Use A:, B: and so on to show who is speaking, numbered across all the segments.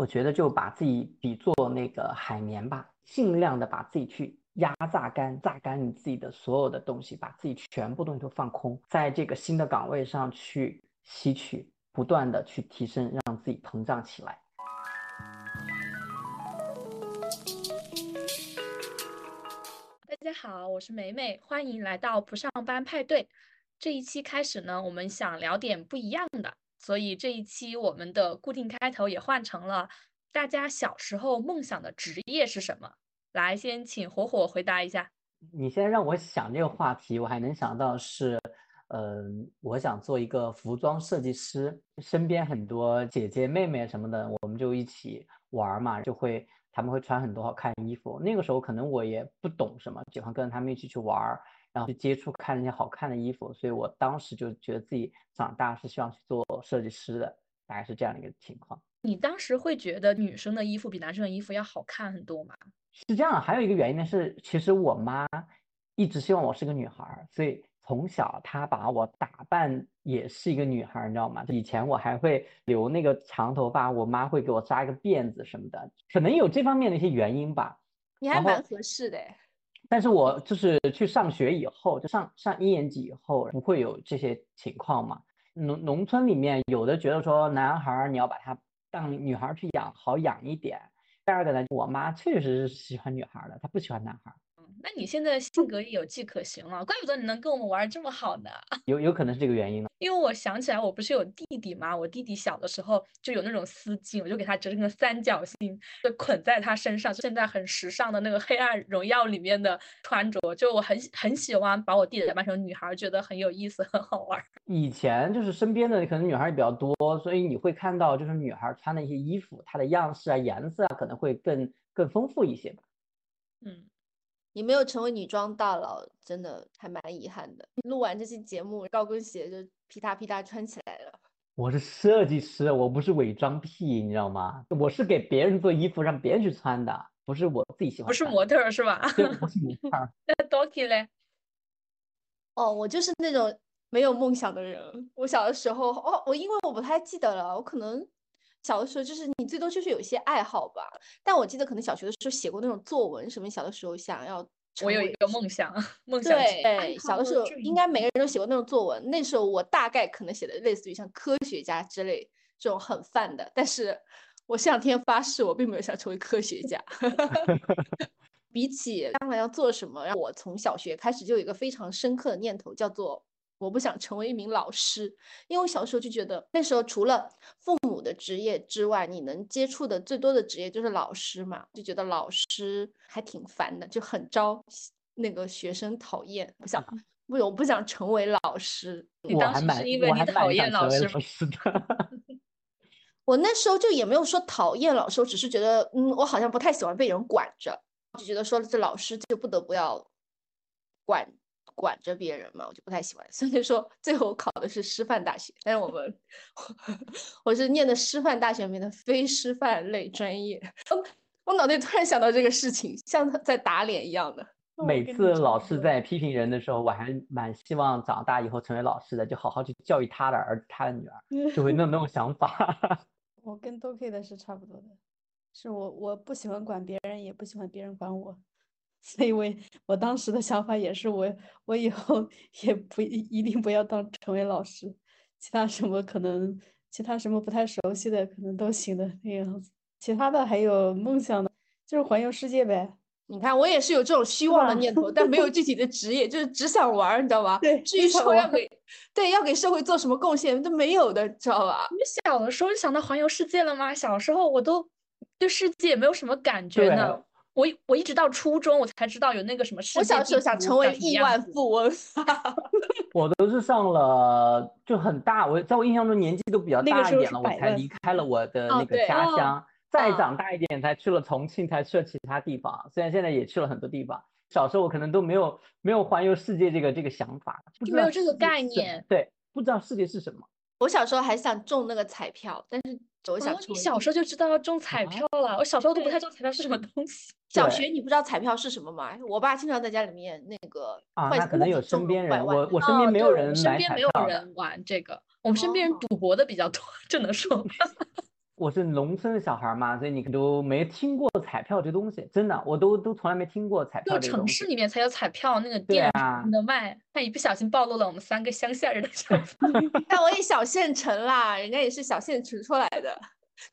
A: 我觉得就把自己比作那个海绵吧，尽量的把自己去。压榨干，榨干你自己的所有的东西，把自己全部东西都放空，在这个新的岗位上去吸取，不断的去提升，让自己膨胀起来。
B: 大家好，我是美美，欢迎来到不上班派对。这一期开始呢，我们想聊点不一样的，所以这一期我们的固定开头也换成了大家小时候梦想的职业是什么。来，先请火火回答一下。
A: 你现在让我想这个话题，我还能想到是，嗯，我想做一个服装设计师，身边很多姐姐妹妹什么的，我们就一起玩嘛，就会他们会穿很多好看衣服。那个时候可能我也不懂什么，喜欢跟着他们一起去玩，然后去接触看那些好看的衣服，所以我当时就觉得自己长大是希望去做设计师的，大概是这样的一个情况。
B: 你当时会觉得女生的衣服比男生的衣服要好看很多吗？
A: 是这样，还有一个原因呢，是其实我妈一直希望我是个女孩，所以从小她把我打扮也是一个女孩，你知道吗？以前我还会留那个长头发，我妈会给我扎一个辫子什么的，可能有这方面的一些原因吧。
C: 你还蛮合适的。
A: 但是我就是去上学以后，就上上一年级以后，不会有这些情况嘛。农农村里面有的觉得说男孩你要把他当女孩去养，好养一点。第二个呢，我妈确实是喜欢女孩的，她不喜欢男孩。
B: 那你现在性格也有迹可循了，怪不得你能跟我们玩这么好呢。
A: 有有可能是这个原因呢。
B: 因为我想起来，我不是有弟弟吗？我弟弟小的时候就有那种丝巾，我就给他折成个三角形，就捆在他身上。就现在很时尚的那个《黑暗荣耀》里面的穿着，就我很很喜欢把我弟弟打扮成女孩，觉得很有意思，很好玩。
A: 以前就是身边的可能女孩也比较多，所以你会看到就是女孩穿的一些衣服，它的样式啊、颜色啊可能会更更丰富一些吧。
C: 嗯。你没有成为女装大佬，真的还蛮遗憾的。录完这期节目，高跟鞋就噼嗒噼嗒穿起来了。
A: 我是设计师，我不是伪装癖，你知道吗？我是给别人做衣服，让别人去穿的，不是我自己喜欢。
B: 不是模特是吧？
A: 对，不是模特。
B: 那 Doki 嘞？
C: 哦，我就是那种没有梦想的人。我小的时候，哦，我因为我不太记得了，我可能。小的时候就是你最多就是有一些爱好吧，但我记得可能小学的时候写过那种作文什么。小的时候想要，
B: 我有一个梦想，梦想
C: 对，小的时候应该每个人都写过那种作文。那时候我大概可能写的类似于像科学家之类这种很泛的，但是我向天发誓，我并没有想成为科学家。比起将来要做什么，让我从小学开始就有一个非常深刻的念头，叫做。我不想成为一名老师，因为我小时候就觉得那时候除了父母的职业之外，你能接触的最多的职业就是老师嘛，就觉得老师还挺烦的，就很招那个学生讨厌。不想不，我不想成为老师。
B: 你当时是因为你讨厌老师吗？
C: 我那时候就也没有说讨厌老师，我只是觉得，嗯，我好像不太喜欢被人管着，就觉得说这老师就不得不要管。管着别人嘛，我就不太喜欢。所以说，最后考的是师范大学，但是我们 我是念的师范大学里面的非师范类专业。我脑袋突然想到这个事情，像在打脸一样的。
A: 每次老师在批评人的时候，我还蛮希望长大以后成为老师的，就好好去教育他的儿子、他的女儿，就会那那种想法。
D: 我跟多 K 的是差不多的，是我我不喜欢管别人，也不喜欢别人管我。所以，我我当时的想法也是，我我以后 也不一定不要当成为老师，其他什么可能，其他什么不太熟悉的可能都行的那样子。其他的还有梦想的，就是环游世界呗。
C: 你看，我也是有这种希望的念头，但没有具体的职业，就是只想玩，你知道吧？
D: 对。
C: 至于说要给，对，要给社会做什么贡献都没有的，知道吧？
B: 你小的时候就想到环游世界了吗？小时候我都对世界没有什么感觉呢。我我一直到初中，我才知道有那个什么世界。
C: 我小时候想成为亿万富翁。
A: 我都是上了就很大，我在我印象中年纪都比较大一点了，我才离开了我的那个家乡，再
C: 啊
A: 长大一点才去了重庆，才去了其他地方。虽然现在也去了很多地方，小时候我可能都没有没有环游世界这个这个想法，
B: 没有这个概念
A: 对，不知道世界是什么。
C: 我小时候还想中那个彩票，但是我想
B: 哦，你小时候就知道要中彩票了，我小时候都不太知道彩票是什么东西。
C: 小学你不知道彩票是什么吗？我爸经常在家里面那个
A: 啊，
C: 坏
A: 那可能有身边人，我我身边
B: 哦
A: 没有人
B: 身边没有。人玩这个，我们身边人
C: 哦
B: 赌博的比较多，这能说吗？
A: 我是农村的小孩嘛，所以你都没听过彩票这东西，真的，我都都从来没听过彩票这个东西
B: 城市。里面才有彩票，那个
A: 对
B: 店
A: 啊
B: 的卖，但一不小心暴露了我们三个乡下人的身份。
C: 但我也小县城啦，人家也是小县城出来的。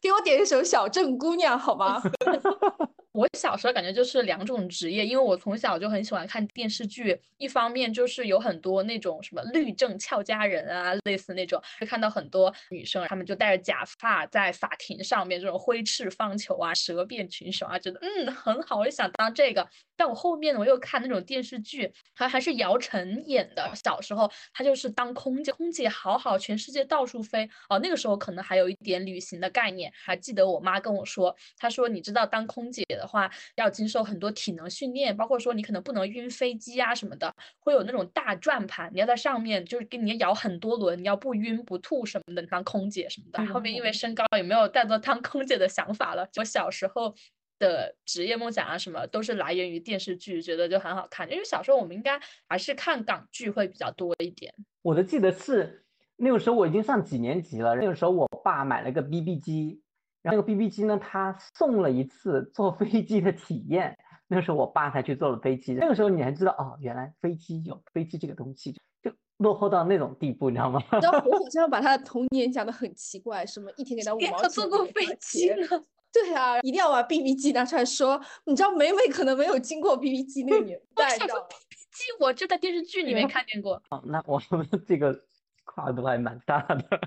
C: 给我点一首《小镇姑娘》好吗？
B: 我小时候感觉就是两种职业，因为我从小就很喜欢看电视剧，一方面就是有很多那种什么律政俏佳人啊，类似那种，会看到很多女生，她们就戴着假发在法庭上面这种挥斥方遒啊，舌辩群雄啊，觉得嗯很好，我就想当这个。但我后面呢，我又看那种电视剧，还还是姚晨演的，小时候她就是当空姐，空姐好好，全世界到处飞哦，那个时候可能还有一点旅行的概念，还记得我妈跟我说，她说你知道当空姐的话要经受很多体能训练，包括说你可能不能晕飞机啊什么的，会有那种大转盘，你要在上面就是给你摇很多轮，你要不晕不吐什么的，当空姐什么的。后面因为身高也没有带到当空姐的想法了，我小时候。的职业梦想啊，什么都是来源于电视剧，觉得就很好看。因为小时候我们应该还是看港剧会比较多一点。
A: 我的记得是那个时候我已经上几年级了，那个时候我爸买了个 BB 机，然后那个 BB 机呢，他送了一次坐飞机的体验，那个时候我爸才去坐了飞机。那个时候你还知道哦，原来飞机有飞机这个东西，就落后到那种地步，你知道吗？
C: 你知道我好 像把他的童年讲的很奇怪，什么一天给他五
B: 谁
C: 毛钱，
B: 坐过飞机
C: 钱
B: 呢？
C: 对啊，一定要把 BB 机拿出来说。你知道美美可能没有经过 BB 机那个年 代，
B: 小时候
C: 你知道吗
B: ？BB 机我就在电视剧里面看见过，
A: 哦，那我们这个跨度还蛮大的。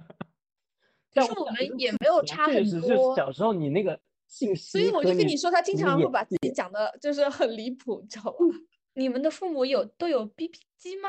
B: 可是我们也没有差很
A: 确实是
B: 多。
A: 小时候你那个信息
C: 所以我就跟你说，他经常会把自己讲的就是很离谱，你知道吧？
B: 你们的父母有都有 BB 机吗？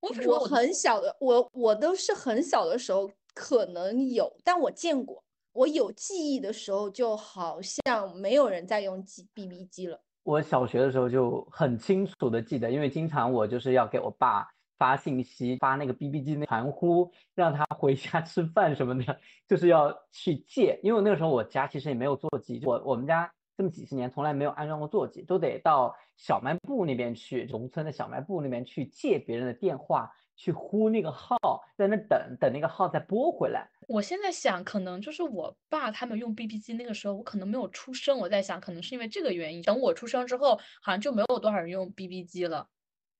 B: 我
C: 我很小的，我我都是很小的时候可能有，但我见过。我有记忆的时候，就好像没有人在用机 BB 机了。
A: 我小学的时候就很清楚的记得，因为经常我就是要给我爸发信息，发那个 BB 机那传呼，让他回家 吃饭什么的，就是要去借。因为那个时候我家其实也没有座机，我我们家这么几十年从来没有安装过座机，都得到小卖部那边去，农村的小卖部那边去借别人的电话，去呼那个号，在那等等那个号再拨回来。
B: 我现在想，可能就是我爸他们用 BB 机那个时候，我可能没有出生。我在想，可能是因为这个原因。等我出生之后，好像就没有多少人用 BB 机了，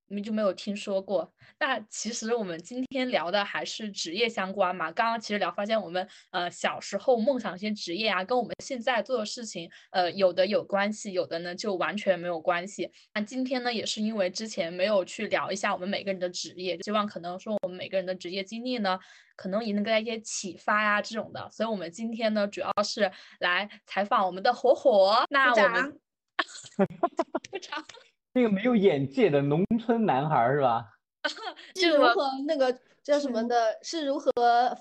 B: 你们就没有听说过。那其实我们今天聊的还是职业相关嘛。刚刚其实聊发现我们呃小时候梦想一些职业啊，跟我们现在做的事情呃有的有关系，有的呢就完全没有关系。那今天呢，也是因为之前没有去聊一下我们每个人的职业，希望可能说我们每个人的职业经历呢。可能也能给大家一些启发呀、这种的，所以我们今天呢，主要是来采访我们的火火。那我们不长，
A: 那个没有眼界的农村男孩儿是吧？
C: 是如何那个叫什么的？是如何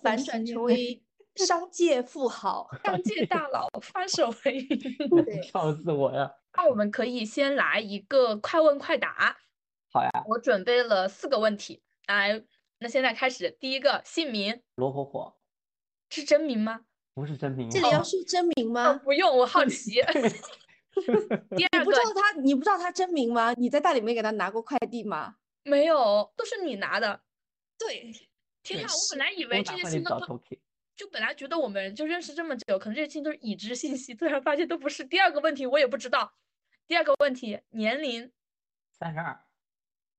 C: 反转成为商界富豪？
B: 商界大佬翻手为 云。
C: 对
A: 笑死我呀！
B: 那我们可以先来一个快问快答。
A: 好呀，
B: 我准备了四个问题，来，那现在开始。第一个，姓名
A: 罗火火
B: 是真名吗？
A: 不是真名
C: 这里
A: 啊，
C: 要说真名
B: 哦
C: 吗？
B: 不用，我好奇。第二个
C: 你不知道他，你不知道他真名吗？你在大理没给他拿过快递吗？
B: 没有，都是你拿的。
C: 对，
B: 天呐，我本来以为这些信都都
A: 找头铁。
B: 就本来觉得我们就认识这么久，可能这些信都是已知信息，突然发现都不是。第二个问题我也不知道。第二个问题，年龄
A: 三十二，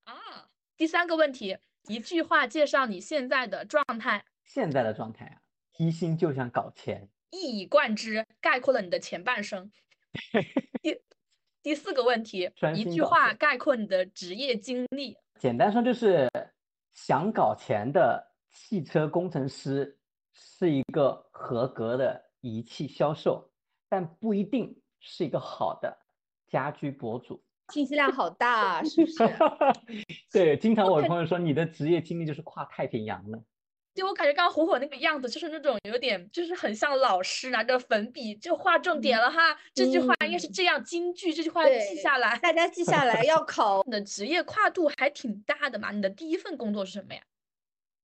B: 啊。第三个问题，一句话介绍你现在的状态，
A: 现在的状态啊，一心就想搞钱。
B: 一以贯之，概括了你的前半生。第第四个问题，一句话概括你的职业经历。
A: 简单说就是，想搞钱的汽车工程师是一个合格的仪器销售，但不一定是一个好的家居博主。
C: 信息量好大啊，是不是？
A: 对，经常我的朋友说你的职业经历就是跨太平洋了。
B: 对我感觉刚刚火火那个样子，就是那种有点，就是很像老师拿着粉笔就画重点了哈。这句话应该是这样，京剧这句话记下来，
C: 大家记下来要考。
B: 你的职业跨度还挺大的嘛？你的第一份工作是什么呀？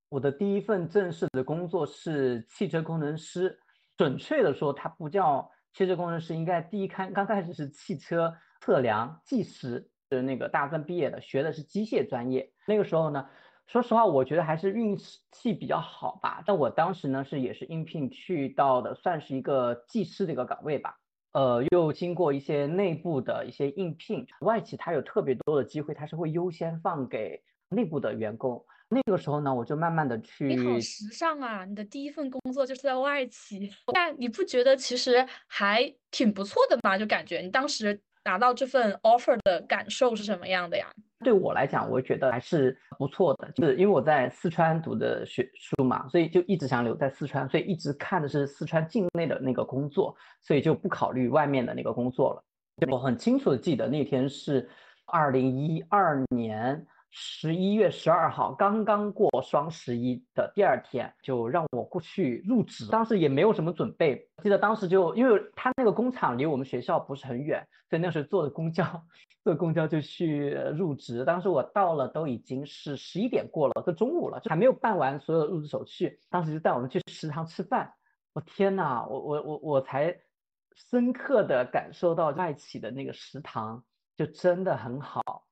A: 我的第一份正式的工作是汽车工程师，准确的说，它不叫汽车工程师，应该第一开刚开始是汽车测量技师是那个大专毕业的，学的是机械专业。那个时候呢。说实话，我觉得还是运气比较好吧。但我当时呢是也是应聘去到的，算是一个技师的一个岗位吧。呃，又经过一些内部的一些应聘，外企它有特别多的机会，它是会优先放给内部的员工。那个时候呢，我就慢慢的去。
B: 你好时尚啊！你的第一份工作就是在外企，但你不觉得其实还挺不错的吗？就感觉你当时拿到这份 offer 的感受是什么样的呀？
A: 对我来讲，我觉得还是不错的，就是因为我在四川读的学书嘛，所以就一直想留在四川，所以一直看的是四川境内的那个工作，所以就不考虑外面的那个工作了。我很清楚的记得那天是二零一二年。十一月十二号，刚刚过双十一的第二天，就让我过去入职。当时也没有什么准备，记得当时就因为他那个工厂离我们学校不是很远，所以那时候坐的公交，坐公交就去入职。当时我到了都已经是十一点过了，都中午了，就还没有办完所有入职手续。当时就带我们去食堂吃饭。我天呐，我我我我才深刻的感受到外企的那个食堂就真的很好。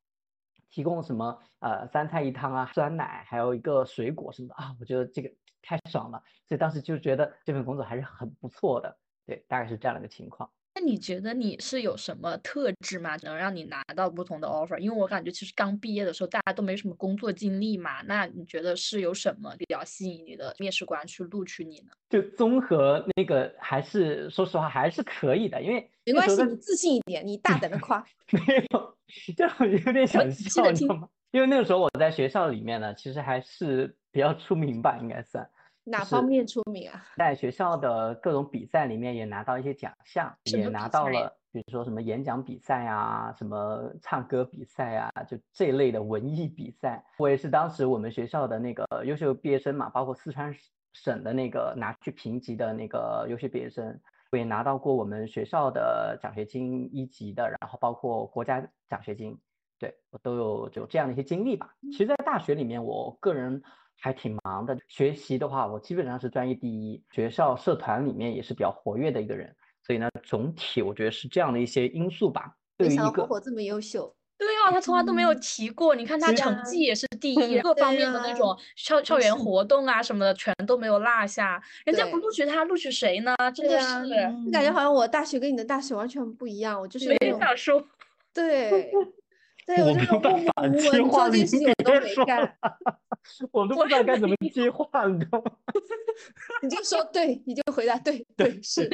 A: 提供什么呃三菜一汤啊，酸奶，还有一个水果什么的啊，我觉得这个太爽了，所以当时就觉得这份工作还是很不错的，对，大概是这样的一个情况。
B: 那你觉得你是有什么特质吗，能让你拿到不同的 offer？因为我感觉其实刚毕业的时候大家都没什么工作经历嘛，那你觉得是有什么比较吸引你的面试官去录取你呢？
A: 就综合那个还是说实话还是可以的，因为
C: 没关系，你自信一点，你大胆的夸。
A: 没有，就有点想笑，你知道吗？因为那个时候我在学校里面呢，其实还是比较出名吧，应该算。
C: 哪方面出名啊？
A: 在学校的各种比赛里面也拿到一些奖项，也拿到了，比如说什么演讲比赛啊，什么唱歌比赛啊，就这类的文艺比赛。我也是当时我们学校的那个优秀毕业生嘛，包括四川省的那个拿去评级的那个优秀毕业生，我也拿到过我们学校的奖学金一级的，然后包括国家奖学金，对我都有有这样的一些经历吧。其实，在大学里面，我个人。还挺忙的，学习的话，我基本上是专业第一，学校社团里面也是比较活跃的一个人，所以呢，总体我觉得是这样的一些因素吧。
C: 没想到火火这么优秀。
B: 对啊，他从来都没有提过，你看他成绩也是第 一，各方面的那种校校园活动啊什么的，全都没有落下。人家不录取他，录取谁呢？真的是，
C: 感觉好像我大学跟你的大学完全不一样，我就是
B: 没想说。
C: 对。对，我
A: 没有办法接话，你别说了，我都不知道该怎么接话，你知道吗？
C: 你就说对，你就回答对，对是，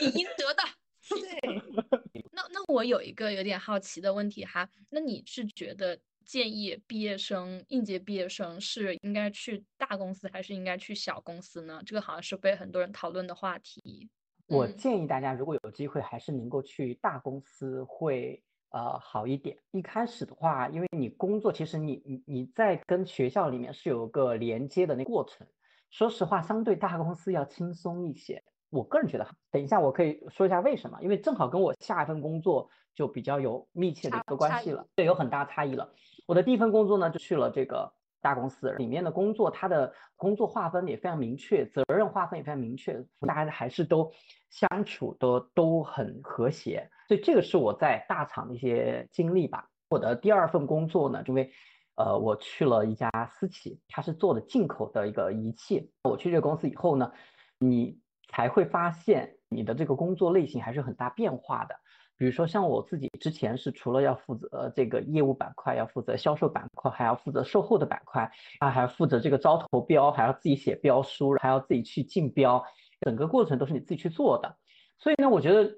B: 你应得的。对，那那我有一个有点好奇的问题哈，那你是觉得建议毕业生、应届毕业生是应该去大公司还是应该去小公司呢？这个好像是被很多人讨论的话题。
A: 我建议大家如果有机会，还是能够去大公司会。呃，好一点。一开始的话，因为你工作，其实你你你在跟学校里面是有个连接的那过程。说实话，相对大公司要轻松一些。我个人觉得，等一下我可以说一下为什么，因为正好跟我下一份工作就比较有密切的一个关系了，对，有很大差异了。我的第一份工作呢，就去了这个。大公司里面的工作，它的工作划分也非常明确，责任划分也非常明确，大家还是都相处的都很和谐，所以这个是我在大厂的一些经历吧。我的第二份工作呢，因为呃我去了一家私企，它是做的进口的一个仪器。我去这个公司以后呢，你才会发现你的这个工作类型还是很大变化的。比如说像我自己之前是除了要负责这个业务板块，要负责销售板块，还要负责售后的板块，啊，还要负责这个招投标，还要自己写标书，还要自己去竞标，整个过程都是你自己去做的。所以呢，我觉得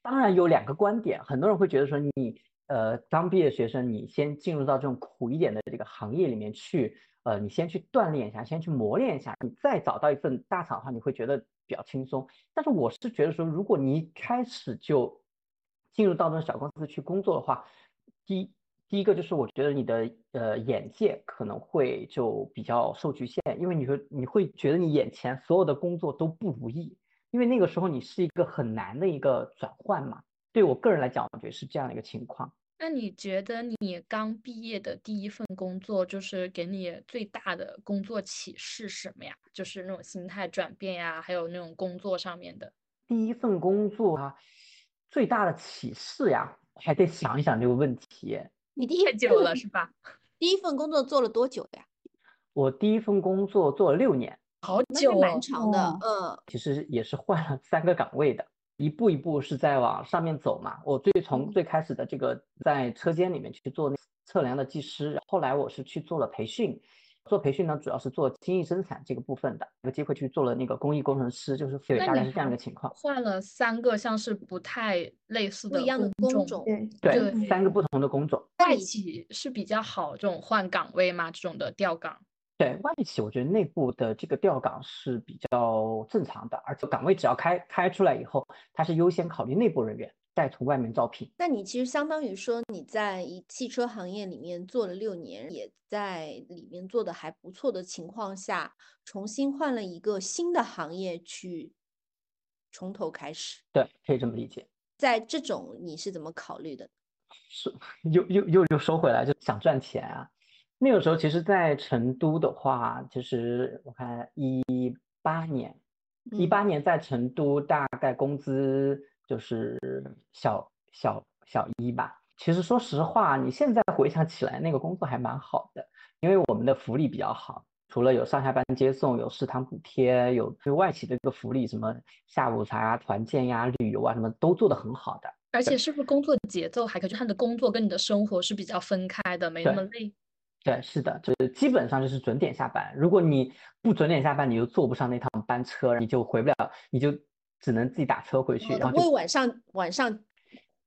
A: 当然有两个观点，很多人会觉得说你呃刚毕业学生，你先进入到这种苦一点的这个行业里面去，呃，你先去锻炼一下，先去磨练一下，你再找到一份大厂的话，你会觉得比较轻松。但是我是觉得说，如果你一开始就进入到那种小公司去工作的话，第第一个就是我觉得你的呃眼界可能会就比较受局限，因为你会你会觉得你眼前所有的工作都不如意，因为那个时候你是一个很难的一个转换嘛。对我个人来讲，我觉得是这样的一个情况。
B: 那你觉得你刚毕业的第一份工作，就是给你最大的工作启示是什么呀？就是那种心态转变呀，还有那种工作上面的。
A: 第一份工作啊，最大的启示呀，还得想一想这个问题。
C: 你第一
B: 太久了是吧？
C: 第一份工作做了多久呀？
A: 我第一份工作做了六年，
B: 好久，
C: 蛮长的。嗯，
A: 其实也是换了三个岗位的。一步一步是在往上面走嘛。我最从最开始的这个在车间里面去做测量的技师，后来我是去做了培训，做培训呢主要是做精益生产这个部分的。有机会去做了那个工艺工程师，就是对，大概是这样一个情况。
B: 换了三个像是不太类似的
C: 不一样的工种，
A: 对，三个不同的工种。
B: 外企是比较好这种换岗位吗？这种的调岗？
A: 对外企，我觉得内部的这个调岗是比较正常的，而且岗位只要开开出来以后，它是优先考虑内部人员，再从外面招聘。
C: 那你其实相当于说你在一汽车行业里面做了六年，也在里面做的还不错的情况下，重新换了一个新的行业去从头开始。
A: 对，可以这么理解。
C: 在这种你是怎么考虑的？
A: 是又又又又收回来，就想赚钱啊。那个时候，其实，在成都的话，其实我看一八年，一八年在成都大概工资就是小小小一吧。其实说实话，你现在回想起来，那个工作还蛮好的，因为我们的福利比较好，除了有上下班接送，有食堂补贴，有就外企的这个福利，什么下午茶啊、团建呀、旅游啊，什么都做得很好的。
B: 而且是不是工作节奏还可以？就他的工作跟你的生活是比较分开的，没那么累。
A: 对，是的，就是基本上就是准点下班。如果你不准点下班，你就坐不上那趟班车，你就回不了，你就只能自己打车回去。然后
C: 会晚上晚上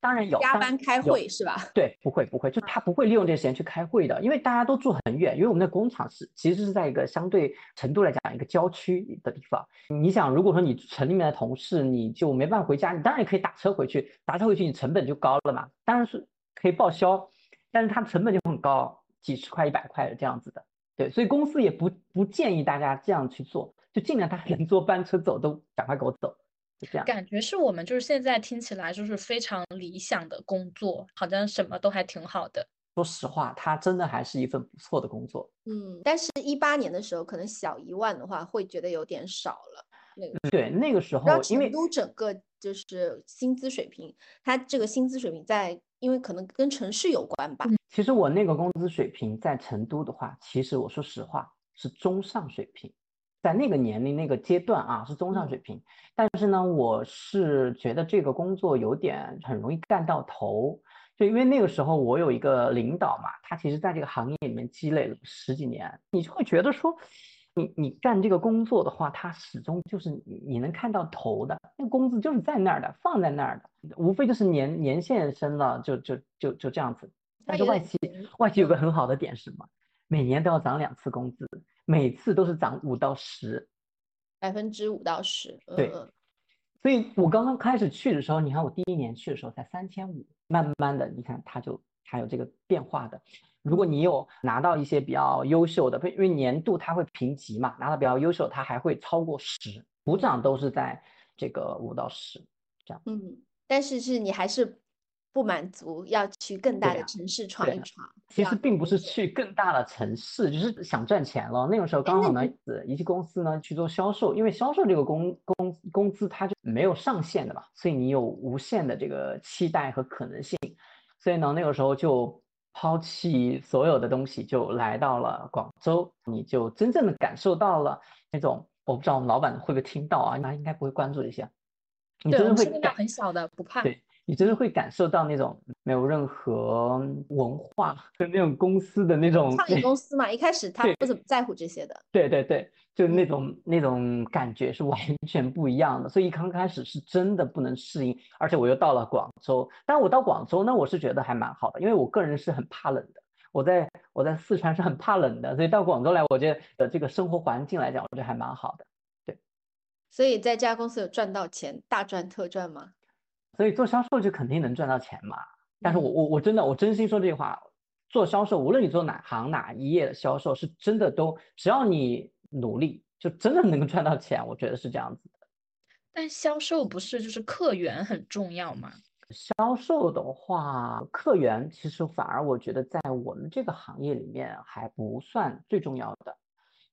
A: 当然有
C: 加班开会是吧？
A: 对，不会不会，就他不会利用这个时间去开会的，因为大家都住很远，因为我们的工厂是其实是在一个相对成都来讲一个郊区的地方。你想，如果说你城里面的同事你就没办法回家，你当然也可以打车回去，打车回去你成本就高了嘛。当然是可以报销，但是它成本就很高。几十块、一百块的这样子的，对，所以公司也不不建议大家这样去做，就尽量他能坐班车走都赶快给我走，就这样。
B: 感觉是我们就是现在听起来就是非常理想的工作，好像什么都还挺好的。
A: 说实话，它真的还是一份不错的工作。
C: 嗯，但是一八年的时候，可能小一万的话，会觉得有点少了。那个
A: 对那个时候，因为
C: 都整个就是薪资水平，它这个薪资水平在。因为可能跟城市有关吧。
A: 其实我那个工资水平在成都的话，其实我说实话是中上水平，在那个年龄那个阶段啊是中上水平。但是呢，我是觉得这个工作有点很容易干到头，就因为那个时候我有一个领导嘛，他其实在这个行业里面积累了十几年，你就会觉得说。你你干这个工作的话，它始终就是你你能看到头的，那工资就是在那儿的，放在那儿的，无非就是年年限升了，就就就就这样子。但是外企外企有个很好的点是什么？每年都要涨两次工资，每次都是涨五到十，
C: 百分之五到十。
A: 对，所以我刚刚开始去的时候，你看我第一年去的时候才三千五，慢慢的你看它就它有这个变化的。如果你有拿到一些比较优秀的，因为年度它会评级嘛，拿到比较优秀，它还会超过十，股长都是在这个五到十这样。
C: 嗯，但是是你还是不满足，要去更大的城市闯一闯。
A: 其实并不是去更大的城市，就是想赚钱了。那个时候刚好呢，一些公司呢去做销售，因为销售这个工工工资它就没有上限的嘛，所以你有无限的这个期待和可能性。所以呢，那个时候就。抛弃所有的东西，就来到了广州，你就真正的感受到了那种，我不知道我们老板会不会听到啊？那应该不会关注这些。你真的会
B: 感很小的，不怕。
A: 对你真的会感受到那种没有任何文化的那种公司的那种
C: 创业 公司嘛，一开始他不怎么在乎这些的。
A: 对对对。就那种那种感觉是完全不一样的，所以刚开始是真的不能适应，而且我又到了广州。但我到广州呢，我是觉得还蛮好的，因为我个人是很怕冷的。我在我在四川是很怕冷的，所以到广州来，我觉得这个生活环境来讲，我觉得还蛮好的。对，
C: 所以在这家公司有赚到钱，大赚特赚吗？
A: 所以做销售就肯定能赚到钱嘛。但是我我我真的我真心说这句话，做销售，无论你做哪行哪一业的销售，是真的都只要你努力，就真的能够赚到钱。我觉得是这样子的。
B: 但销售不是就是客源很重要吗？
A: 销售的话，客源其实反而我觉得在我们这个行业里面还不算最重要的，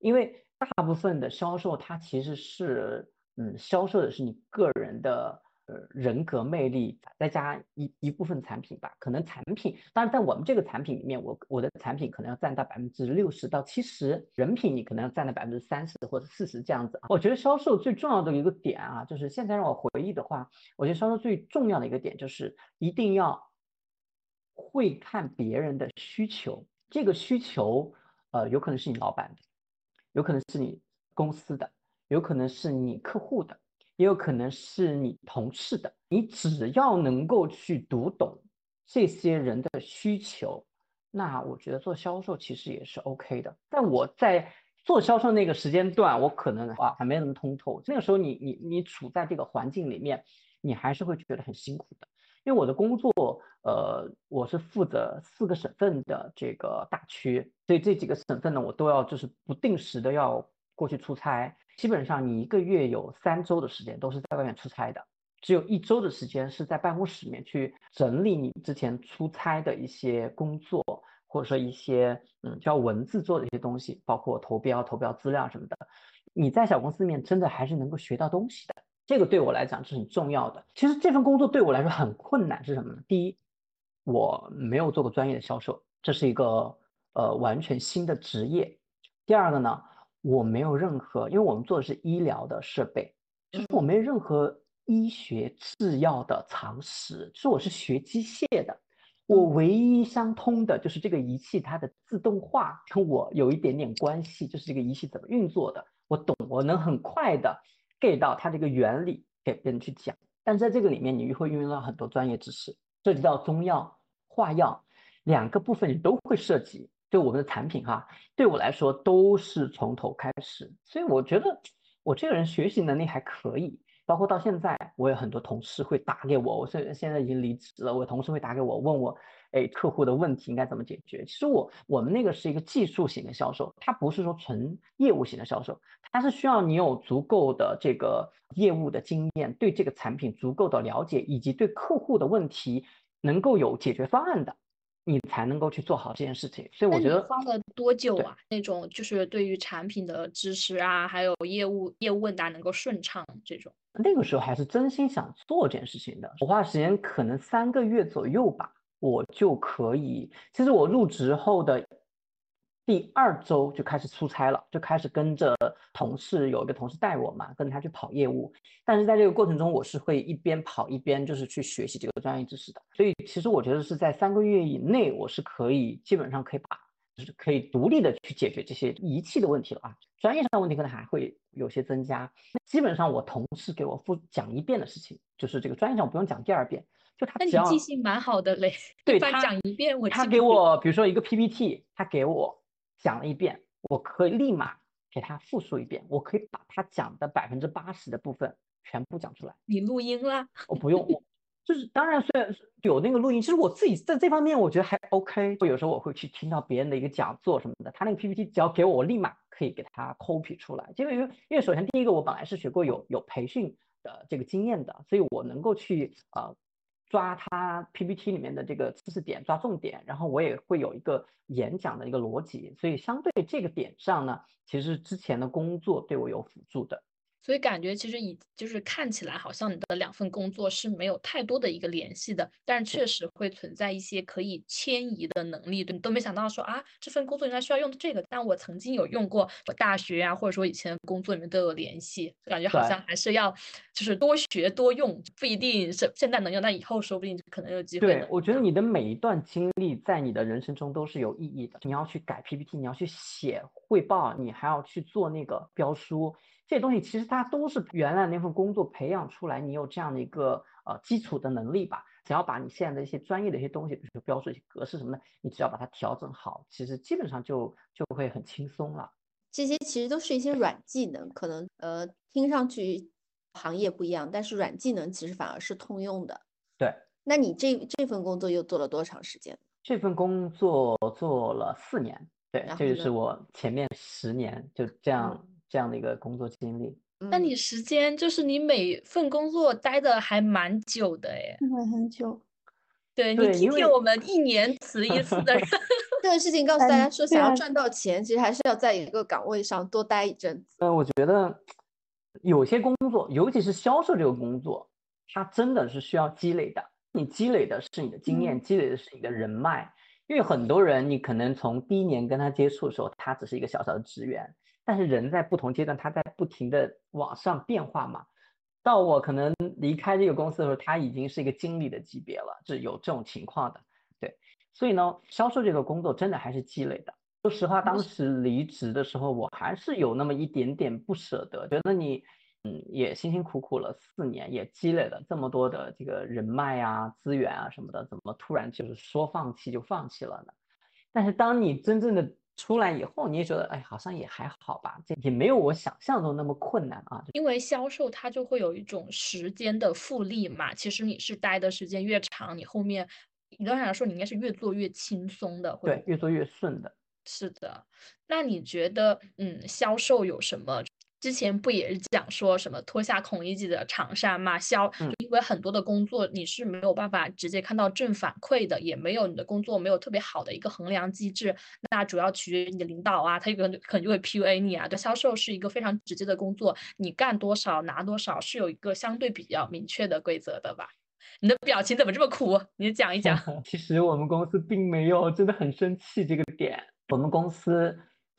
A: 因为大部分的销售它其实是，嗯，销售的是你个人的。呃，人格魅力再加一一部分产品吧，可能产品，当然在我们这个产品里面，我我的产品可能要占到百分之六十到七十，人品你可能要占到百分之三十或者四十这样子。我觉得销售最重要的一个点啊，就是现在让我回忆的话，我觉得销售最重要的一个点就是一定要会看别人的需求，这个需求呃，有可能是你老板的，有可能是你公司的，有可能是你客户的。也有可能是你同事的，你只要能够去读懂这些人的需求，那我觉得做销售其实也是 OK 的。但我在做销售那个时间段，我可能啊还没那么通透。那个时候你你你处在这个环境里面，你还是会觉得很辛苦的。因为我的工作，呃，我是负责四个省份的这个大区，所以这几个省份呢，我都要就是不定时的要过去出差。基本上你一个月有三周的时间都是在外面出差的，只有一周的时间是在办公室里面去整理你之前出差的一些工作，或者说一些嗯叫文字做的一些东西，包括投标、投标资料什么的。你在小公司里面真的还是能够学到东西的，这个对我来讲是很重要的。其实这份工作对我来说很困难是什么呢？第一，我没有做过专业的销售，这是一个呃完全新的职业。第二个呢？我没有任何，因为我们做的是医疗的设备，就是我没有任何医学制药的常识。是我是学机械的，我唯一相通的就是这个仪器它的自动化跟我有一点点关系，就是这个仪器怎么运作的，我懂，我能很快的 get 到它这个原理给别人去讲。但在这个里面，你会运用到很多专业知识，涉及到中药、化药两个部分，你都会涉及。对我们的产品哈，对我来说都是从头开始，所以我觉得我这个人学习能力还可以。包括到现在，我有很多同事会打给我，我现现在已经离职了，我同事会打给我问我，哎，客户的问题应该怎么解决？其实我我们那个是一个技术型的销售，它不是说纯业务型的销售，它是需要你有足够的这个业务的经验，对这个产品足够的了解，以及对客户的问题能够有解决方案的。你才能够去做好这件事情，所以我觉得
B: 花了多久啊？那种就是对于产品的知识啊，还有业务业务问答能够顺畅这种。
A: 那个时候还是真心想做这件事情的，我花时间可能三个月左右吧，我就可以。其实我入职后的。第二周就开始出差了，就开始跟着同事，有一个同事带我嘛，跟他去跑业务。但是在这个过程中，我是会一边跑一边就是去学习这个专业知识的。所以其实我觉得是在三个月以内，我是可以基本上可以把，就是可以独立的去解决这些仪器的问题了啊。专业上的问题可能还会有些增加。基本上我同事给我复讲一遍的事情，就是这个专业上我不用讲第二遍，就他只要
B: 记性蛮好的嘞。
A: 对
B: 他讲一遍，我
A: 他给我比如说一个 PPT，他给我。讲了一遍，我可以立马给他复述一遍，我可以把他讲的百分之八十的部分全部讲出来。
B: 你录音了？
A: 我不用，我就是当然虽然有那个录音，其实我自己在这方面我觉得还 OK。有时候我会去听到别人的一个讲座什么的，他那个 PPT 只要给我，我立马可以给他 copy 出来。因为因为首先第一个我本来是学过有有培训的这个经验的，所以我能够去呃。抓他 PPT 里面的这个知识点，抓重点，然后我也会有一个演讲的一个逻辑，所以相对这个点上呢，其实之前的工作对我有辅助的。
B: 所以感觉其实以就是看起来好像你的两份工作是没有太多的一个联系的，但是确实会存在一些可以迁移的能力。你都没想到说啊，这份工作原来需要用这个，但我曾经有用过，我大学啊，或者说以前工作里面都有联系，感觉好像还是要就是多学多用，不一定是现在能用，但以后说不定可能有机会。
A: 对，我觉得你的每一段经历在你的人生中都是有意义的。你要去改 PPT，你要去写汇报，你还要去做那个标书。这些东西其实它都是原来那份工作培养出来，你有这样的一个呃基础的能力吧。只要把你现在的一些专业的一些东西，比如标准一些格式什么的，你只要把它调整好，其实基本上就就会很轻松了。
C: 这些其实都是一些软技能，可能呃听上去行业不一样，但是软技能其实反而是通用的。
A: 对。
C: 那你这这份工作又做了多长时间？
A: 这份工作做了四年，对，这就是我前面十年就这样这样的一个工作经历。
C: 嗯
B: 那你时间就是你每份工作待的还蛮久的诶。
D: 因为很久，
B: 对你
A: 对因为
B: 体贴我们一年辞一次的人。
C: 这个事情告诉大家说，想要赚到钱，其实还是要在一个岗位上多待一阵子。
A: 呃，我觉得有些工作，尤其是销售这个工作，它真的是需要积累的。你积累的是你的经验，
D: 嗯
A: 积累的是你的人脉。因为很多人，你可能从第一年跟他接触的时候，他只是一个小小的职员，但是人在不同阶段，他在不停的往上变化嘛。到我可能离开这个公司的时候，他已经是一个经理的级别了，是有这种情况的。对，所以呢，销售这个工作真的还是积累的。说实话，当时离职的时候，我还是有那么一点点不舍得，觉得你，嗯，也辛辛苦苦了四年，也积累了这么多的这个人脉啊、资源啊什么的，怎么突然就是说放弃就放弃了呢？但是当你真正的出来以后，你也觉得，哎，好像也还好吧，这也没有我想象中那么困难啊。
B: 因为销售它就会有一种时间的复利嘛，其实你是待的时间越长，你后面理论上来说你应该是越做越轻松的，会
A: 对，越做越顺的。
B: 是的，那你觉得，嗯，销售有什么？之前不也是讲说什么脱下孔乙己的长衫嘛？销，
A: 嗯
B: 因为很多的工作你是没有办法直接看到正反馈的，也没有你的工作没有特别好的一个衡量机制，那主要取决于你的领导啊，他有可能可能就会 PUA 你啊。对，销售是一个非常直接的工作，你干多少拿多少是有一个相对比较明确的规则的吧？你的表情怎么这么苦？你讲一讲。
A: 其实我们公司并没有真的很生气这个点。我们公司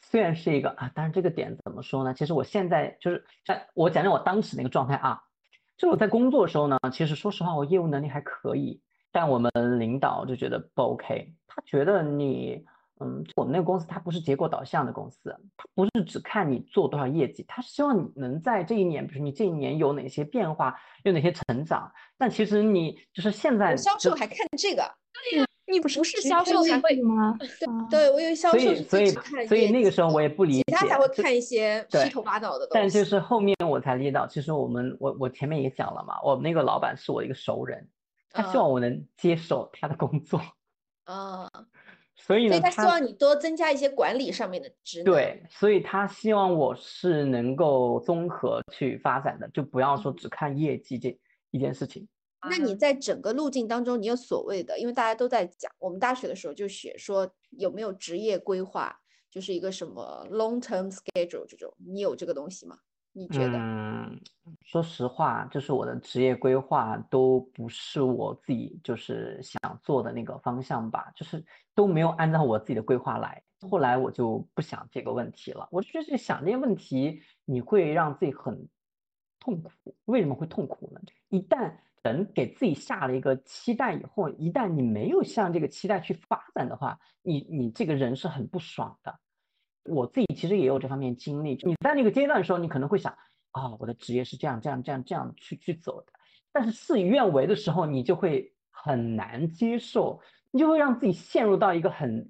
A: 虽然是一个啊，但是这个点怎么说呢？其实我现在就是，在我讲讲我当时那个状态啊，就我在工作的时候呢，其实说实话，我业务能力还可以，但我们领导就觉得不 OK，他觉得你。嗯，我们那个公司它不是结果导向的公司，它不是只看你做多少业绩，他是希望你能在这一年，比如说你这一年有哪些变化，有哪些成长。但其实你就是现在
C: 销售还看这个，
B: 你不是销售才会
D: 绩吗？对
C: 对我以为销售所
A: 以所以所以那个时候我也不理解，
C: 其他才会看一些七头八脑的东西。
A: 但就是后面我才理解到，其实我们我我前面也讲了嘛，我们那个老板是我一个熟人，他希
C: 嗯
A: 望我能接手他的工作，
C: 啊，
A: 所以呢，
C: 所以他希望你多增加一些管理上面的职能。
A: 对，所以他希望我是能够综合去发展的，就不要说只看业绩这一件事情。
C: 那你在整个路径当中，你有所谓的，因为大家都在讲，我们大学的时候就学说有没有职业规划，就是一个什么 long term schedule 这种，你有这个东西吗？你觉得？
A: 嗯，说实话，就是我的职业规划都不是我自己就是想做的那个方向吧，就是都没有按照我自己的规划来。后来我就不想这个问题了，我就觉得想这些问题，你会让自己很痛苦。为什么会痛苦呢？一旦人给自己下了一个期待以后，一旦你没有向这个期待去发展的话，你你这个人是很不爽的。我自己其实也有这方面经历。你在那个阶段的时候，你可能会想啊、我的职业是这样这样这样这样去去走的，但是事与愿违的时候，你就会很难接受，你就会让自己陷入到一个很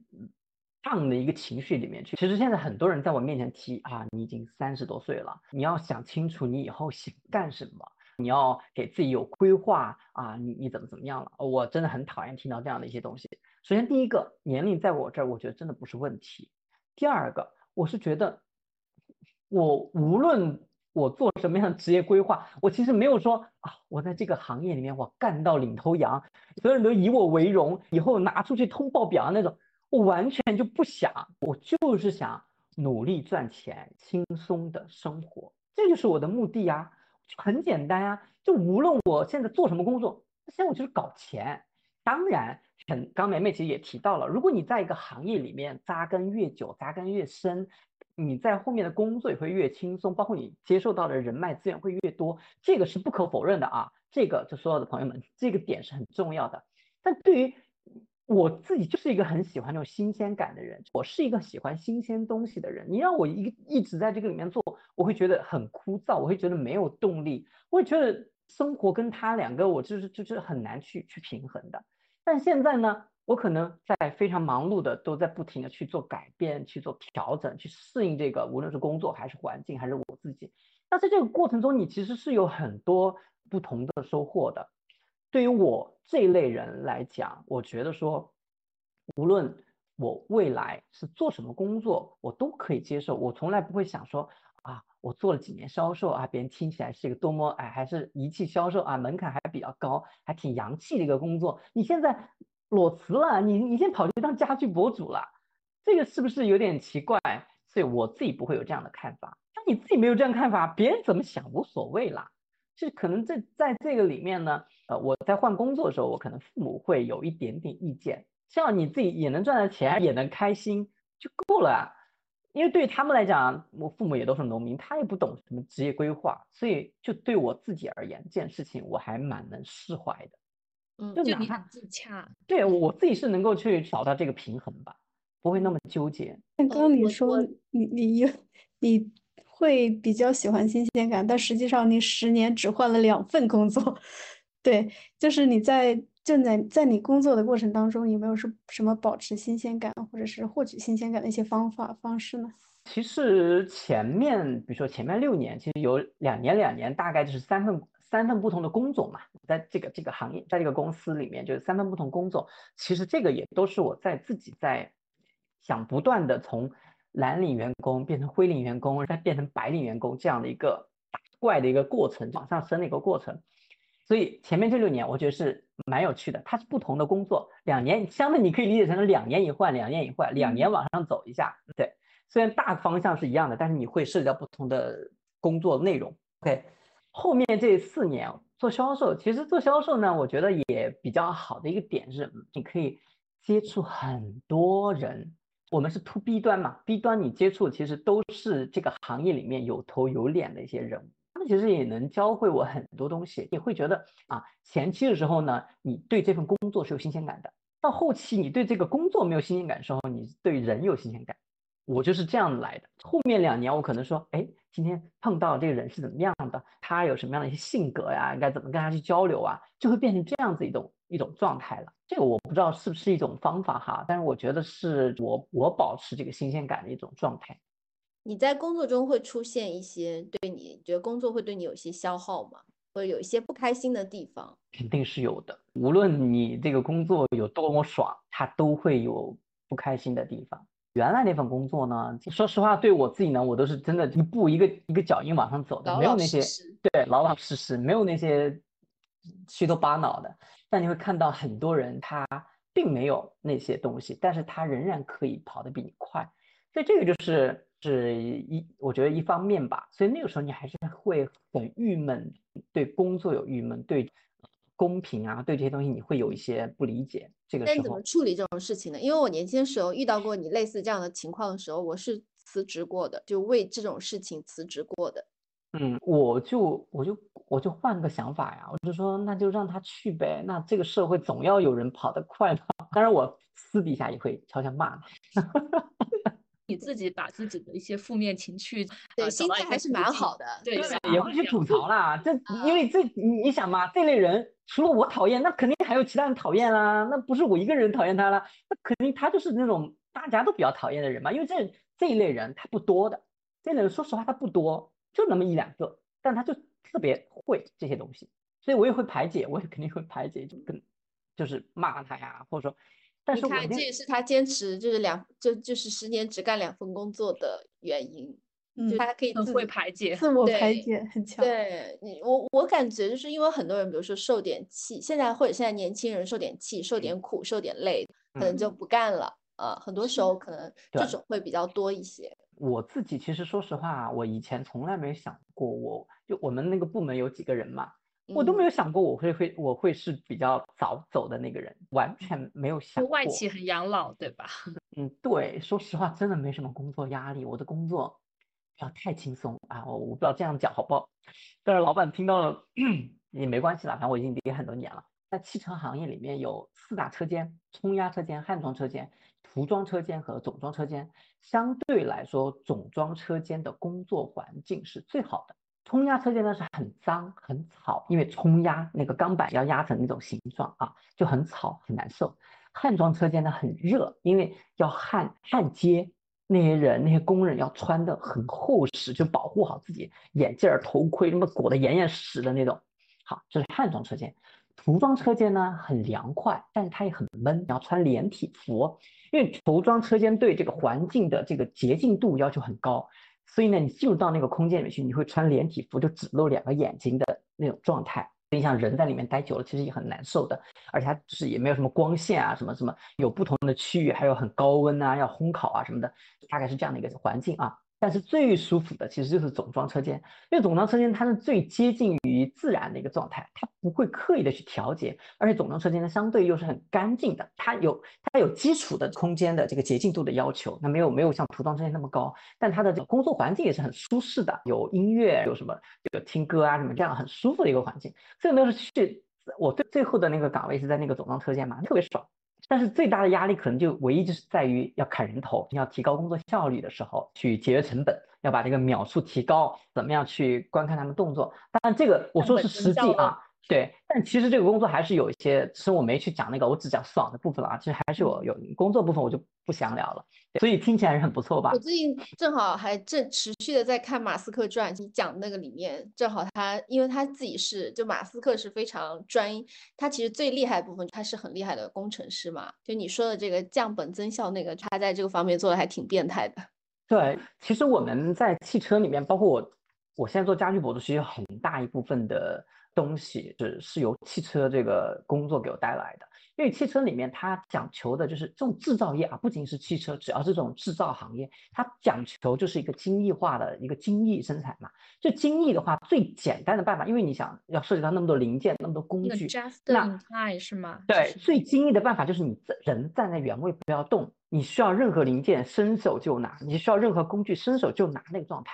A: 荡的一个情绪里面去。其实现在很多人在我面前提啊，你已经三十多岁了，你要想清楚你以后想干什么。你要给自己有规划啊，你你怎么怎么样了？我真的很讨厌听到这样的一些东西。首先，第一个年龄在我这儿，我觉得真的不是问题。第二个，我是觉得我无论我做什么样的职业规划，我其实没有说啊，我在这个行业里面我干到领头羊，所有人都以我为荣，以后拿出去通报表扬那种，我完全就不想，我就是想努力赚钱，轻松的生活，这就是我的目的呀。很简单呀，就无论我现在做什么工作，现在我就是搞钱。当然，很刚梅梅其实也提到了，如果你在一个行业里面扎根越久、扎根越深，你在后面的工作也会越轻松，包括你接受到的人脉资源会越多，这个是不可否认的啊。这个就所有的朋友们，这个点是很重要的。但对于我自己就是一个很喜欢那种新鲜感的人，我是一个喜欢新鲜东西的人。你让我一一直在这个里面做，我会觉得很枯燥，我会觉得没有动力，我会觉得生活跟他两个我就是就是很难去去平衡的。但现在呢，我可能在非常忙碌的都在不停的去做改变、去做调整、去适应这个，无论是工作还是环境还是我自己。那在这个过程中，你其实是有很多不同的收获的。对于我这一类人来讲，我觉得说，无论我未来是做什么工作，我都可以接受。我从来不会想说啊，我做了几年销售啊，别人听起来是一个多么哎，还是仪器销售啊，门槛还比较高，还挺洋气的一个工作。你现在裸辞了，你你现在跑去当家具博主了，这个是不是有点奇怪？所以我自己不会有这样的看法。那你自己没有这样看法，别人怎么想无所谓啦。是可能这在这个里面呢，呃，我在换工作的时候，我可能父母会有一点点意见。像你自己也能赚到钱，也能开心就够了。因为对他们来讲，我父母也都是农民，他也不懂什么职业规划，所以就对我自己而言，这件事情我还蛮能释怀的。
B: 嗯，
A: 就
B: 就你
A: 哪怕
B: 自洽。
A: 对我自己是能够去找到这个平衡吧，不会那么纠结。
D: 但刚刚你说你你有你会比较喜欢新鲜感，但实际上你十年只换了两份工作，对，就是你在正在在你工作的过程当中，有没有是什么保持新鲜感或者是获取新鲜感的一些方法方式呢？
A: 其实前面，比如说前面六年，其实有两年两年，大概就是三份三份不同的工作嘛，在这个这个行业，在这个公司里面，就是三份不同工作。其实这个也都是我在自己在想不断的从蓝领员工变成灰领员工，再变成白领员工这样的一个打怪的一个过程，往上升的一个过程。所以前面这六年，我觉得是蛮有趣的。它是不同的工作，两年相对你可以理解成两年一换，两年一换，两年往上走一下。对，虽然大方向是一样的，但是你会涉及到不同的工作内容。OK，后面这四年做销售，其实做销售呢，我觉得也比较好的一个点是，你可以接触很多人。我们是 to B 端嘛，B 端你接触其实都是这个行业里面有头有脸的一些人物。他们其实也能教会我很多东西，你会觉得啊，前期的时候呢，你对这份工作是有新鲜感的；到后期你对这个工作没有新鲜感的时候，你对人有新鲜感。我就是这样来的。后面两年我可能说，哎，今天碰到这个人是怎么样的，他有什么样的一些性格呀，应该怎么跟他去交流啊，就会变成这样子一种一种状态了。这个我不知道是不是一种方法哈，但是我觉得是我我保持这个新鲜感的一种状态。
C: 你在工作中会出现一些对你觉得工作会对你有些消耗吗？或者有一些不开心的地方？
A: 肯定是有的。无论你这个工作有多么爽，它都会有不开心的地方。原来那份工作呢，说实话，对我自己呢，我都是真的一步一个一个脚印往上走的，没有那些对老老实实，没有那些虚头巴脑的。但你会看到很多人他并没有那些东西，但是他仍然可以跑得比你快。所以这个就是是一，我觉得一方面吧。所以那个时候你还是会很郁闷，对工作有郁闷，对公平啊，对这些东西你会有一些不理解。这个时候
C: 那你怎么，处理这种事情呢？因为我年轻的时候遇到过你类似这样的情况的时候，我是辞职过的，就为这种事情辞职过的。
A: 嗯，我就我就我就换个想法呀，我就说那就让他去呗。那这个社会总要有人跑得快嘛。当然我私底下也会悄悄骂他。
B: 你自己把自己的一些负面情绪，
C: 对，
B: 呃
C: 心态还是蛮好。的。
B: 对，
A: 对也会去吐槽啦。这因为这你你想嘛，这类人除了我讨厌，那肯定还有其他人讨厌啦。那不是我一个人讨厌他啦，那肯定他就是那种大家都比较讨厌的人嘛。因为这这一类人他不多的，这类人说实话他不多，就那么一两个，但他就特别会这些东西，所以我也会排解，我也肯定会排解，就跟就是骂他呀，或者说，但
C: 你看，
A: 是我一定
C: 这也是他坚持就是两就就是十年只干两份工作的原因。
D: 嗯
C: 就他可以自己
B: 排解。
D: 自我排解很强。
C: 对你，我我感觉就是因为很多人，比如说受点气，现在或者现在年轻人受点气、受点苦、受点累，可能就不干了。呃，很多时候可能这种会比较多一些。
A: 我自己其实说实话，我以前从来没想过我，就我们那个部门有几个人嘛，我都没
C: 嗯
A: 有想过我会会我会是比较早走的那个人，完全没有想
B: 就
A: 过。
B: 外企很养老，对吧？
A: 嗯，对，说实话，真的没什么工作压力，我的工作不要太轻松啊，我我不知道这样讲好不好，但是老板听到了也没关系啦，反正我已经离很多年了。在汽车行业里面有四大车间：冲压车间、焊装车间、涂装车间和总装车间。相对来说，总装车间的工作环境是最好的。冲压车间呢是很脏很吵，因为冲压那个钢板要压成那种形状啊，就很吵很难受。焊装车间呢很热，因为要焊焊接，那些人那些工人要穿的很厚实，就保护好自己眼镜、头盔，那么裹得严严实实的那种。好，这是焊装车间。涂装车间呢很凉快，但是它也很闷，你要穿连体服，因为涂装车间对这个环境的这个洁净度要求很高，所以呢，你进入到那个空间里面去，你会穿连体服，就只露两个眼睛的那种状态。你像人在里面待久了，其实也很难受的，而且它就是也没有什么光线啊，什么什么，有不同的区域，还有很高温啊，要烘烤啊什么的，大概是这样的一个环境啊。但是最舒服的其实就是总装车间，因为总装车间它是最接近于自然的一个状态，它不会刻意的去调节，而且总装车间呢相对又是很干净的，它有它有基础的空间的这个洁净度的要求，那没有没有像涂装车间那么高，但它的工作环境也是很舒适的，有音乐，有什么有听歌啊什么这样很舒服的一个环境，这个都是去我最最后的那个岗位是在那个总装车间嘛，特别爽。但是最大的压力可能就唯一就是在于要砍人头，要提高工作效率的时候去节约成本，要把这个秒数提高，怎么样去观看他们动作？当然这个我说是实际啊。对，但其实这个工作还是有一些，其实我没去讲那个，我只讲爽的部分了啊。其实还是有有工作部分，我就不详聊了。所以听起来是很不错吧？
C: 我最近正好还正持续的在看《马斯克传》，你讲那个里面，正好他因为他自己是就马斯克是非常专，他其实最厉害的部分，他是很厉害的工程师嘛。就你说的这个降本增效那个，他在这个方面做的还挺变态的。
A: 对，其实我们在汽车里面，包括我，我现在做家居博主，其实有很大一部分的。东西是是由汽车这个工作给我带来的，因为汽车里面它讲求的就是这种制造业啊，不仅是汽车，只要是这种制造行业，它讲求就是一个精益化的一个精益生产嘛。就精益的话，最简单的办法，因为你想要涉及到那么多零件，那么多工具，
B: 那是吗？
A: 对，最精益的办法就是你人站在原位不要动，你需要任何零件伸手就拿，你需要任何工具伸手就拿那个状态。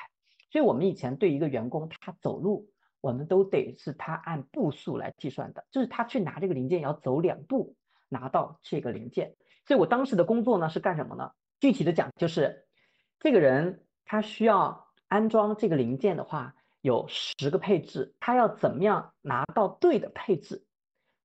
A: 所以我们以前对一个员工他走路。我们都得是他按步数来计算的，就是他去拿这个零件要走两步拿到这个零件。所以我当时的工作呢是干什么呢？具体的讲就是，这个人他需要安装这个零件的话，有十个配置，他要怎么样拿到对的配置？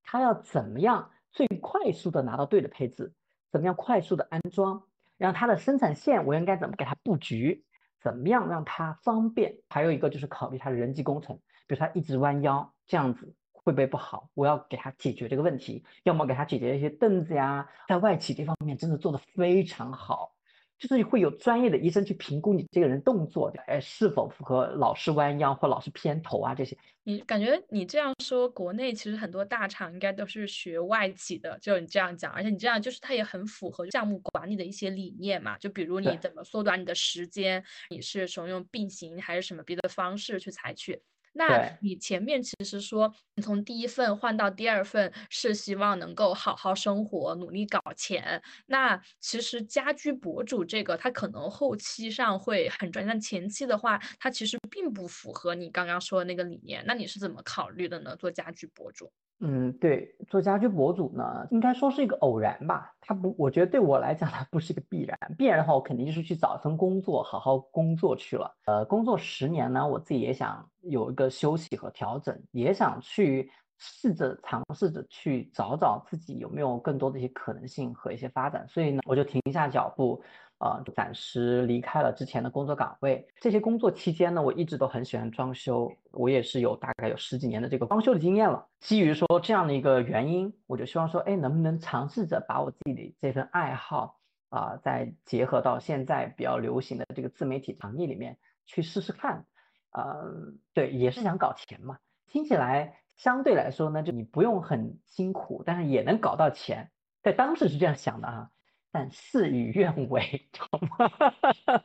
A: 他要怎么样最快速的拿到对的配置？怎么样快速的安装？然后他的生产线我应该怎么给他布局？怎么样让他方便？还有一个就是考虑他的人机工程。比如他一直弯腰这样子会不会不好？我要给他解决这个问题，要么给他解决一些凳子呀，在外企这方面真的做得非常好，就是会有专业的医生去评估你这个人动作，哎是否符合老是弯腰或老是偏头啊这些。
B: 你感觉你这样说，国内其实很多大厂应该都是学外企的，就你这样讲，而且你这样就是它也很符合项目管理的一些理念嘛，就比如你怎么缩短你的时间，你是什么用并行还是什么别的方式去采取？那你前面其实说，你从第一份换到第二份是希望能够好好生活，努力搞钱。那其实家居博主这个，他可能后期上会很赚，但前期的话，他其实并不符合你刚刚说的那个理念。那你是怎么考虑的呢？做家居博主？
A: 嗯，对，做家居博主呢，应该说是一个偶然吧。他不，我觉得对我来讲，它不是一个必然。必然的话，我肯定就是去找一份工作，好好工作去了。呃，工作十年呢，我自己也想有一个休息和调整，也想去试着尝试着去找找自己有没有更多的一些可能性和一些发展。所以呢，我就停下脚步。啊，暂时离开了之前的工作岗位。这些工作期间呢，我一直都很喜欢装修，我也是有大概有十几年的这个装修的经验了。基于说这样的一个原因，我就希望说，哎，能不能尝试着把我自己的这份爱好啊，再结合到现在比较流行的这个自媒体行业里面去试试看。嗯，对，也是想搞钱嘛。听起来相对来说呢，就你不用很辛苦，但是也能搞到钱。在当时是这样想的啊。但事与愿违，懂吗？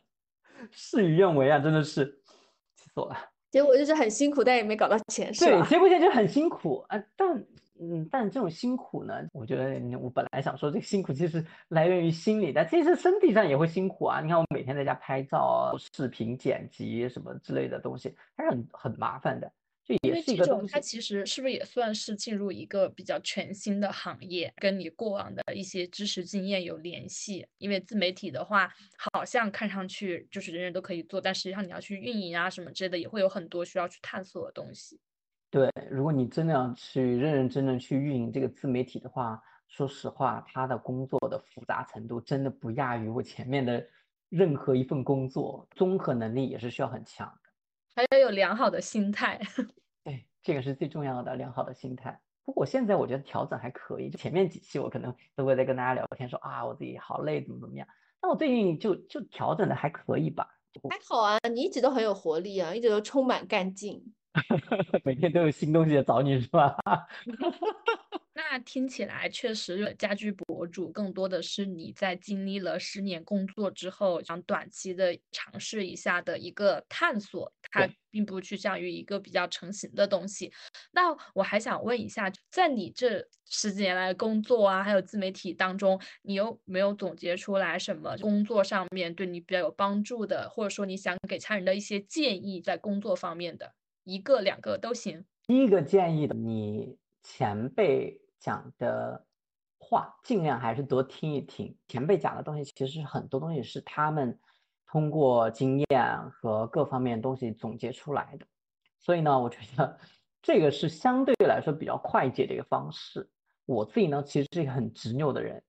A: 事与愿违啊，真的是气死我了。
C: 结果就是很辛苦，但也没搞到钱，是
A: 吧？对，结果现在就很辛苦啊。但嗯，但这种辛苦呢，我觉得我本来想说这个辛苦其实来源于心理的，其实身体上也会辛苦啊。你看我每天在家拍照、视频剪辑什么之类的东西，还是很很麻烦的。
B: 因为这种，它其实是不是也算是进入一个比较全新的行业，跟你过往的一些知识经验有联系？因为自媒体的话，好像看上去就是人人都可以做，但实际上你要去运营啊什么之类的，也会有很多需要去探索的东西。
A: 对，如果你真的要去认认真真去运营这个自媒体的话，说实话，他的工作的复杂程度真的不亚于我前面的任何一份工作，综合能力也是需要很强的。
B: 还要有良好的心态，
A: 对，这个是最重要的，良好的心态。不过我现在我觉得调整还可以，就前面几期我可能都会在跟大家聊天说啊，我自己好累，怎么怎么样。但我最近就就调整的还可以吧，
C: 还好啊，你一直都很有活力啊，一直都充满干劲，
A: 每天都有新东西找你是吧？
B: 那听起来确实，家居博主更多的是你在经历了十年工作之后，想短期的尝试一下的一个探索，它并不趋向于一个比较成型的东西。那我还想问一下，在你这十几年来工作啊，还有自媒体当中，你有没有总结出来什么工作上面对你比较有帮助的，或者说你想给他人的一些建议，在工作方面的一个两个都行。
A: 第一个建议，你前辈。讲的话尽量还是多听一听前辈讲的东西，其实很多东西是他们通过经验和各方面东西总结出来的，所以呢，我觉得这个是相对来说比较快捷的一个方式。我自己呢，其实是一个很执拗的人，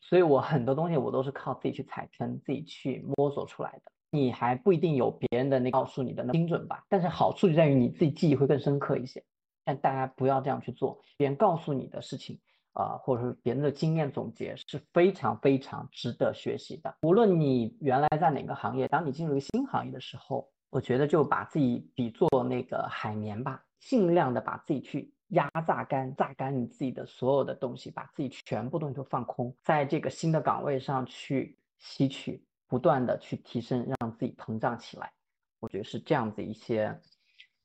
A: 所以我很多东西我都是靠自己去踩坑，自己去摸索出来的。你还不一定有别人的那告诉你的那精准吧，但是好处就在于你自己记忆会更深刻一些。但大家不要这样去做，别人告诉你的事情，啊，或者说别人的经验总结是非常非常值得学习的。无论你原来在哪个行业，当你进入一个新行业的时候，我觉得就把自己比作那个海绵吧，尽量的把自己去压榨干，榨干你自己的所有的东西，把自己全部东西都放空，在这个新的岗位上去吸取，不断的去提升，让自己膨胀起来。我觉得是这样子一些。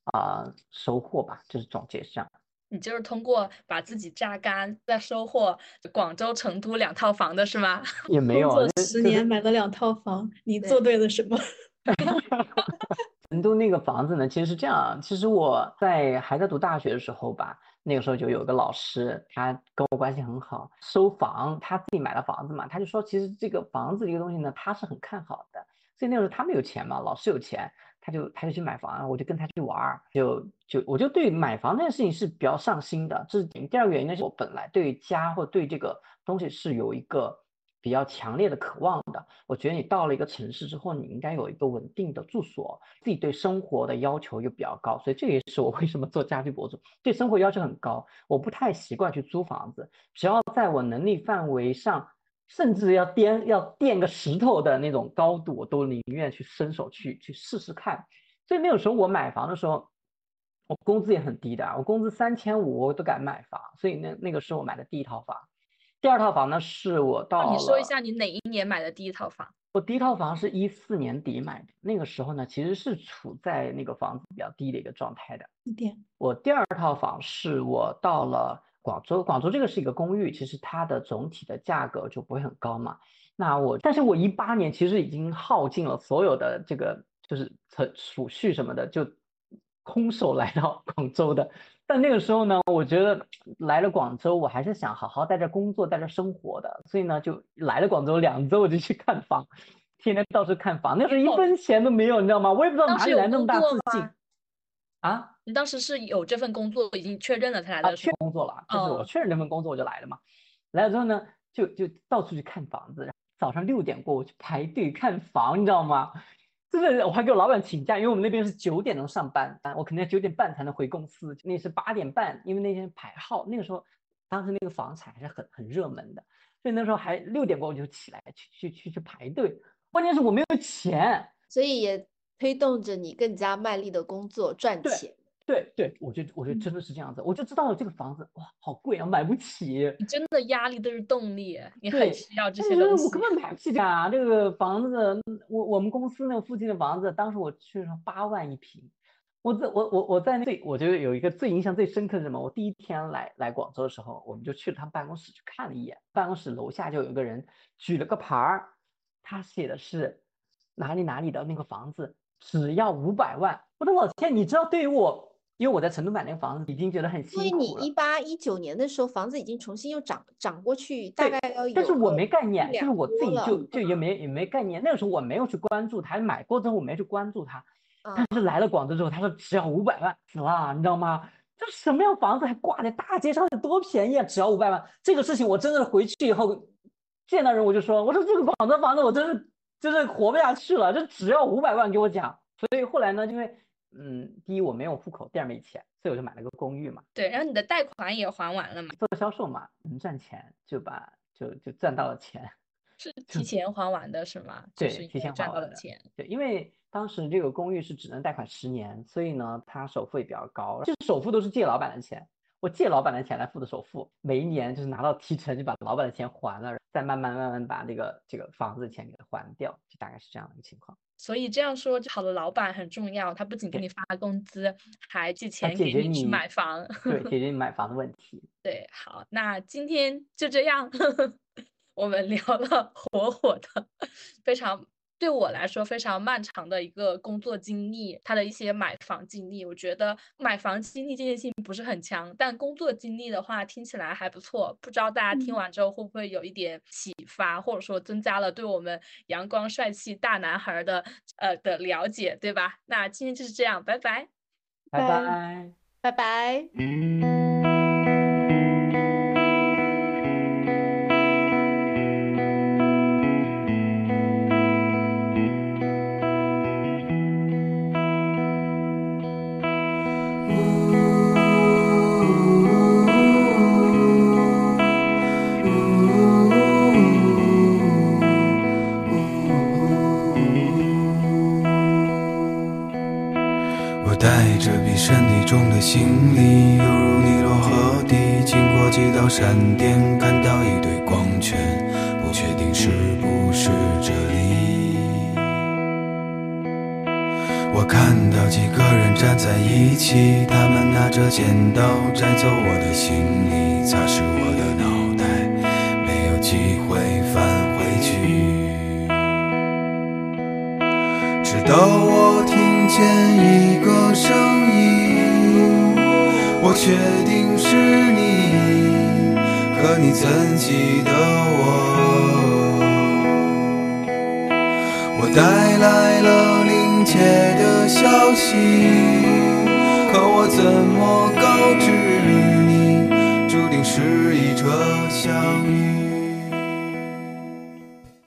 A: 啊，收获吧，就是总结上。
B: 你就是通过把自己榨干，再收获广州、成都两套房的是吗？
A: 也没有，
D: 工作十年买了两套房，你做对了什么？
A: 成都那个房子呢，其实是这样。其实我在还在读大学的时候吧，那个时候就有个老师，他跟我关系很好，收房，他自己买了房子嘛，他就说，其实这个房子这个东西呢，他是很看好的。所以那个时候他们有钱嘛，老师有钱。他就他就去买房，我就跟他去玩儿，就就我就对买房这件事情是比较上心的。这是第二个原因呢，是我本来对家或对这个东西是有一个比较强烈的渴望的。我觉得你到了一个城市之后，你应该有一个稳定的住所，自己对生活的要求又比较高，所以这也是我为什么做家居博主，对生活要求很高。我不太习惯去租房子，只要在我能力范围上。甚至要颠要垫个石头的那种高度，我都宁愿去伸手去去试试看。所以那个时候我买房的时候，我工资也很低的，我工资三千五我都敢买房。所以那那个时候我买的第一套房。第二套房呢是我到
B: 你说一下你哪一年买的第一套房？
A: 我第一套房是一四年底买的，那个时候呢其实是处在那个房子比较低的一个状态的。一点我第二套房是我到了。广州，广州这个是一个公寓，其实它的总体的价格就不会很高嘛。那我，但是我一八年其实已经耗尽了所有的这个就是存储蓄什么的，就空手来到 广州的。但那个时候呢，我觉得来了广州，我还是想好好在这工作，在这生活的，所以呢，就来了广州两周，我就去看房，天天到处看房。那时候一分钱都没有，你知道吗？我也不知道哪里来那么大自信。啊。
B: 你当时是有这份工作已经确认了才来的？
A: 确工作了，就是我确认这份工作我就来了嘛。来了之后呢，就就到处去看房子。早上六点过我去排队看房，你知道吗？真的，我还给我老板请假，因为我们那边是九点钟上班，我肯定要九点半才能回公司。那是八点半，因为那天排号。那个时候，当时那个房产还是很很热门的，所以那时候还六点过我就起来去去去去排队。关键是我没有钱，
C: 所以也推动着你更加卖力的工作赚钱。
A: 对对，我觉得我觉得真的是这样子，我就知道了这个房子哇，好贵啊，买不起。
B: 你真的压力都是动力，你很需要这些东西。
A: 我根本买不起啊，这个房子，我我们公司那个附近的房子，当时我去了八万一平。我在我我我在最，我觉得有一个最印象最深刻的什么？我第一天来来广州的时候，我们就去了他们办公室去看了一眼，办公室楼下就有一个人举了个牌儿，他写的是哪里哪里的那个房子只要五百万。我的老天，你知道对于我。因为我在成都买那个房子，已经觉得很辛苦
C: 了。因为你一八一九年的时候，房子已经重新又涨涨过去，大概要有。
A: 但是我没概念，就是我自己就就也没也没概念。那个时候我没有去关注它，买过之后我没去关注它。但是来了广州之后，他说只要五百万，死了，你知道吗？这什么样房子还挂在大街上，有多便宜啊？只要五百万，这个事情我真的回去以后见到人我就说，我说这个广州房子我真是真是活不下去了，就只要五百万给我讲。所以后来呢，因为。嗯，第一我没有户口，第二没钱，所以我就买了个公寓嘛。
B: 对，然后你的贷款也还完了嘛？
A: 做销售嘛，能赚钱就把就就赚到了钱。
B: 是提前还完的是吗？
A: 对，
B: 就是
A: 提前还完的
B: 了钱。
A: 对，因为当时这个公寓是只能贷款十年，所以呢，它首付也比较高，这首付都是借老板的钱，我借老板的钱来付的首付，每一年就是拿到提成就把老板的钱还了，再慢慢慢慢把这个这个房子的钱给它还掉，就大概是这样的一个情况。
B: 所以这样说，好的老板很重要，他不仅给你发工资，还借钱给你去
A: 你
B: 买房。
A: 对，解决你 买房的问题。
B: 对，好，那今天就这样，我们聊了火火的非常对我来说非常漫长的一个工作经历，他的一些买房经历。我觉得买房经历这件事情不是很强，但工作经历的话听起来还不错。不知道大家听
C: 嗯
B: 完之后会不会有一点启发，或者说增加了对我们阳光帅气大男孩儿的呃的了解，对吧？那今天就是这样，拜拜。
A: 拜
C: 拜
A: 拜。
C: 拜拜。
E: 到闪电，看到一堆光圈，不确定是不是这里。我看到几个人站在一起，他们拿着剪刀摘走我的行李，擦拭我的脑袋，没有机会返回去。直到我听见一个声音，我确定是你，可你怎记得我？我带来了临界的消息，可我怎么告知你，注定是一场相遇？